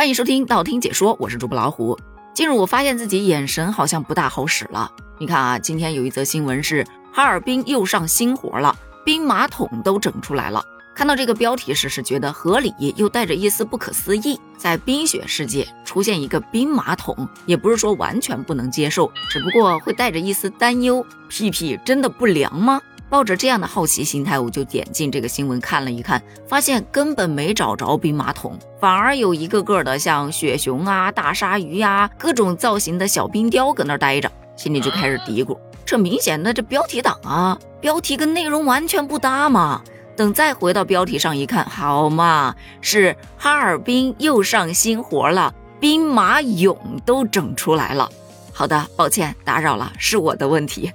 欢迎收听道听解说，我是主播老虎。近日我发现自己眼神好像不大好使了。你看啊，今天有一则新闻是哈尔滨又上新活了，冰马桶都整出来了。看到这个标题时是觉得合理，又带着一丝不可思议。在冰雪世界出现一个冰马桶，也不是说完全不能接受，只不过会带着一丝担忧。屁屁真的不凉吗？抱着这样的好奇心态，我就点进这个新闻看了一看，发现根本没找着兵马俑，反而有一个个的像雪熊啊、大鲨鱼呀、各种造型的小冰雕搁那待着，心里就开始嘀咕：这明显的这标题党啊，标题跟内容完全不搭嘛。等再回到标题上一看，好嘛，是哈尔滨又上新活了，兵马俑都整出来了。好的，抱歉打扰了，是我的问题。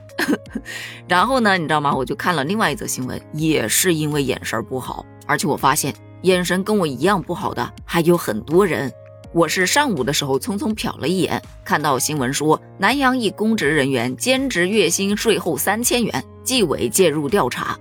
然后呢，你知道吗？我就看了另外一则新闻，也是因为眼神不好，而且我发现眼神跟我一样不好的还有很多人。我是上午的时候匆匆瞟了一眼，看到新闻说南阳一公职人员兼职月薪税后三千元，纪委介入调查。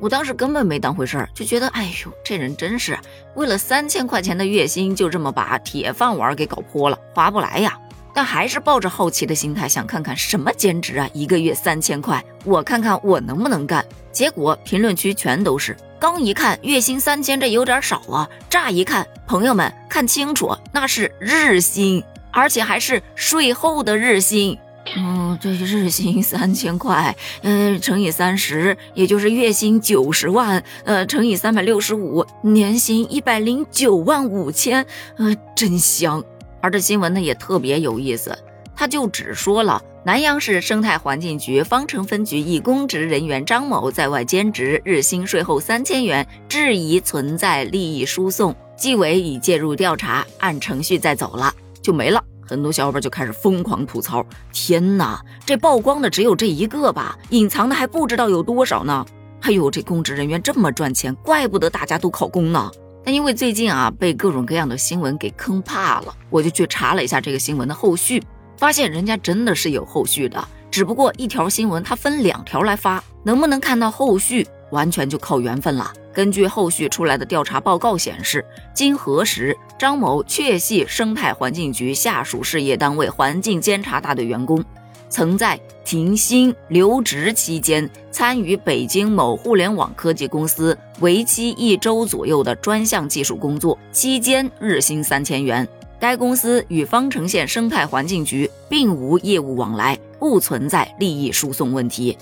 我当时根本没当回事儿，就觉得哎呦，这人真是为了三千块钱的月薪，就这么把铁饭碗给搞破了，划不来呀。但还是抱着好奇的心态，想看看什么兼职啊，一个月三千块，我看看我能不能干。结果评论区全都是，刚一看月薪三千，这有点少啊。乍一看，朋友们看清楚，那是日薪，而且还是税后的日薪。嗯，这日薪三千块，嗯，乘以三十，也就是月薪九十万，呃，乘以三百六十五，年薪一百零九万五千，呃，真香。而这新闻呢也特别有意思，他就只说了南阳市生态环境局方城分局一公职人员张某在外兼职，日薪税后三千元，质疑存在利益输送，纪委已介入调查，按程序在走了，就没了。很多小伙伴就开始疯狂吐槽：天哪，这曝光的只有这一个吧？隐藏的还不知道有多少呢！哎呦，这公职人员这么赚钱，怪不得大家都考公呢。但因为最近啊被各种各样的新闻给坑怕了，我就去查了一下这个新闻的后续，发现人家真的是有后续的，只不过一条新闻它分两条来发，能不能看到后续完全就靠缘分了。根据后续出来的调查报告显示，经核实，张某确系生态环境局下属事业单位环境监察大队员工。曾在停薪留职期间参与北京某互联网科技公司为期一周左右的专项技术工作，期间日薪三千元。该公司与方城县生态环境局并无业务往来，不存在利益输送问题。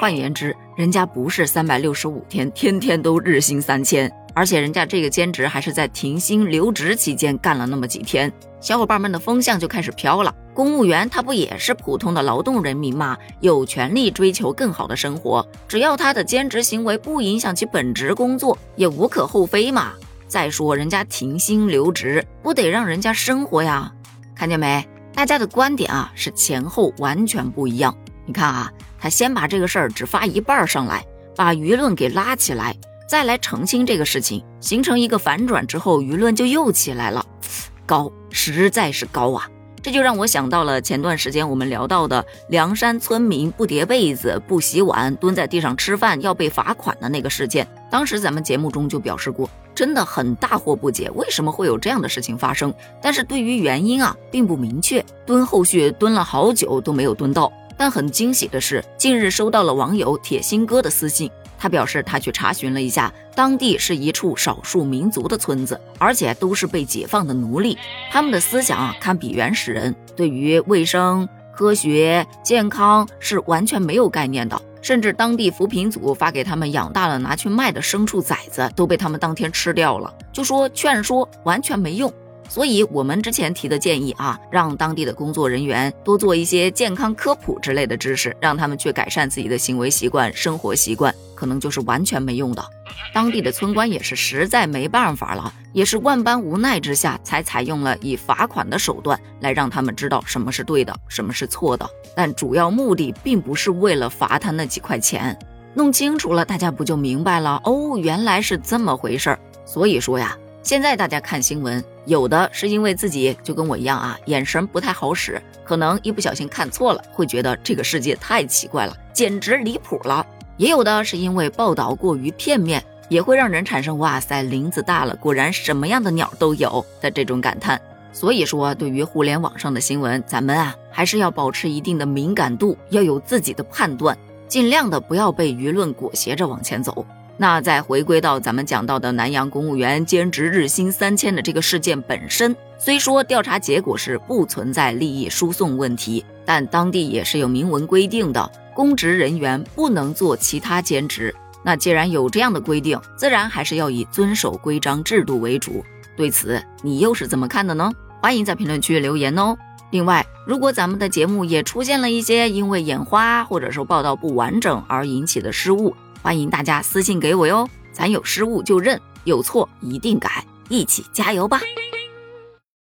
换言之，人家不是三百六十五天天天都日薪三千，而且人家这个兼职还是在停薪留职期间干了那么几天。小伙伴们的风向就开始飘了。公务员他不也是普通的劳动人民吗？有权利追求更好的生活，只要他的兼职行为不影响其本职工作，也无可厚非嘛。再说人家停薪留职，不得让人家生活呀？看见没？大家的观点啊是前后完全不一样。你看啊，他先把这个事儿只发一半上来，把舆论给拉起来，再来澄清这个事情，形成一个反转之后，舆论就又起来了，高，实在是高啊！这就让我想到了前段时间我们聊到的凉山村民不叠被子、不洗碗、蹲在地上吃饭要被罚款的那个事件。当时咱们节目中就表示过，真的很大惑不解，为什么会有这样的事情发生？但是对于原因啊，并不明确，蹲后续蹲了好久都没有蹲到。但很惊喜的是，近日收到了网友铁心哥的私信。他表示，他去查询了一下，当地是一处少数民族的村子，而且都是被解放的奴隶。他们的思想啊，堪比原始人，对于卫生、科学、健康是完全没有概念的。甚至当地扶贫组发给他们养大了拿去卖的牲畜崽子，都被他们当天吃掉了。就说劝说完全没用。所以，我们之前提的建议啊，让当地的工作人员多做一些健康科普之类的知识，让他们去改善自己的行为习惯、生活习惯，可能就是完全没用的。当地的村官也是实在没办法了，也是万般无奈之下，才采用了以罚款的手段来让他们知道什么是对的，什么是错的。但主要目的并不是为了罚他那几块钱，弄清楚了，大家不就明白了？哦，原来是这么回事儿。所以说呀。现在大家看新闻，有的是因为自己就跟我一样啊，眼神不太好使，可能一不小心看错了，会觉得这个世界太奇怪了，简直离谱了；也有的是因为报道过于片面，也会让人产生“哇塞，林子大了，果然什么样的鸟都有”的这种感叹。所以说，对于互联网上的新闻，咱们啊还是要保持一定的敏感度，要有自己的判断，尽量的不要被舆论裹挟着往前走。那再回归到咱们讲到的南阳公务员兼职日薪三千的这个事件本身，虽说调查结果是不存在利益输送问题，但当地也是有明文规定的，公职人员不能做其他兼职。那既然有这样的规定，自然还是要以遵守规章制度为主。对此，你又是怎么看的呢？欢迎在评论区留言哦。另外，如果咱们的节目也出现了一些因为眼花或者说报道不完整而引起的失误，欢迎大家私信给我哟，咱有失误就认，有错一定改，一起加油吧。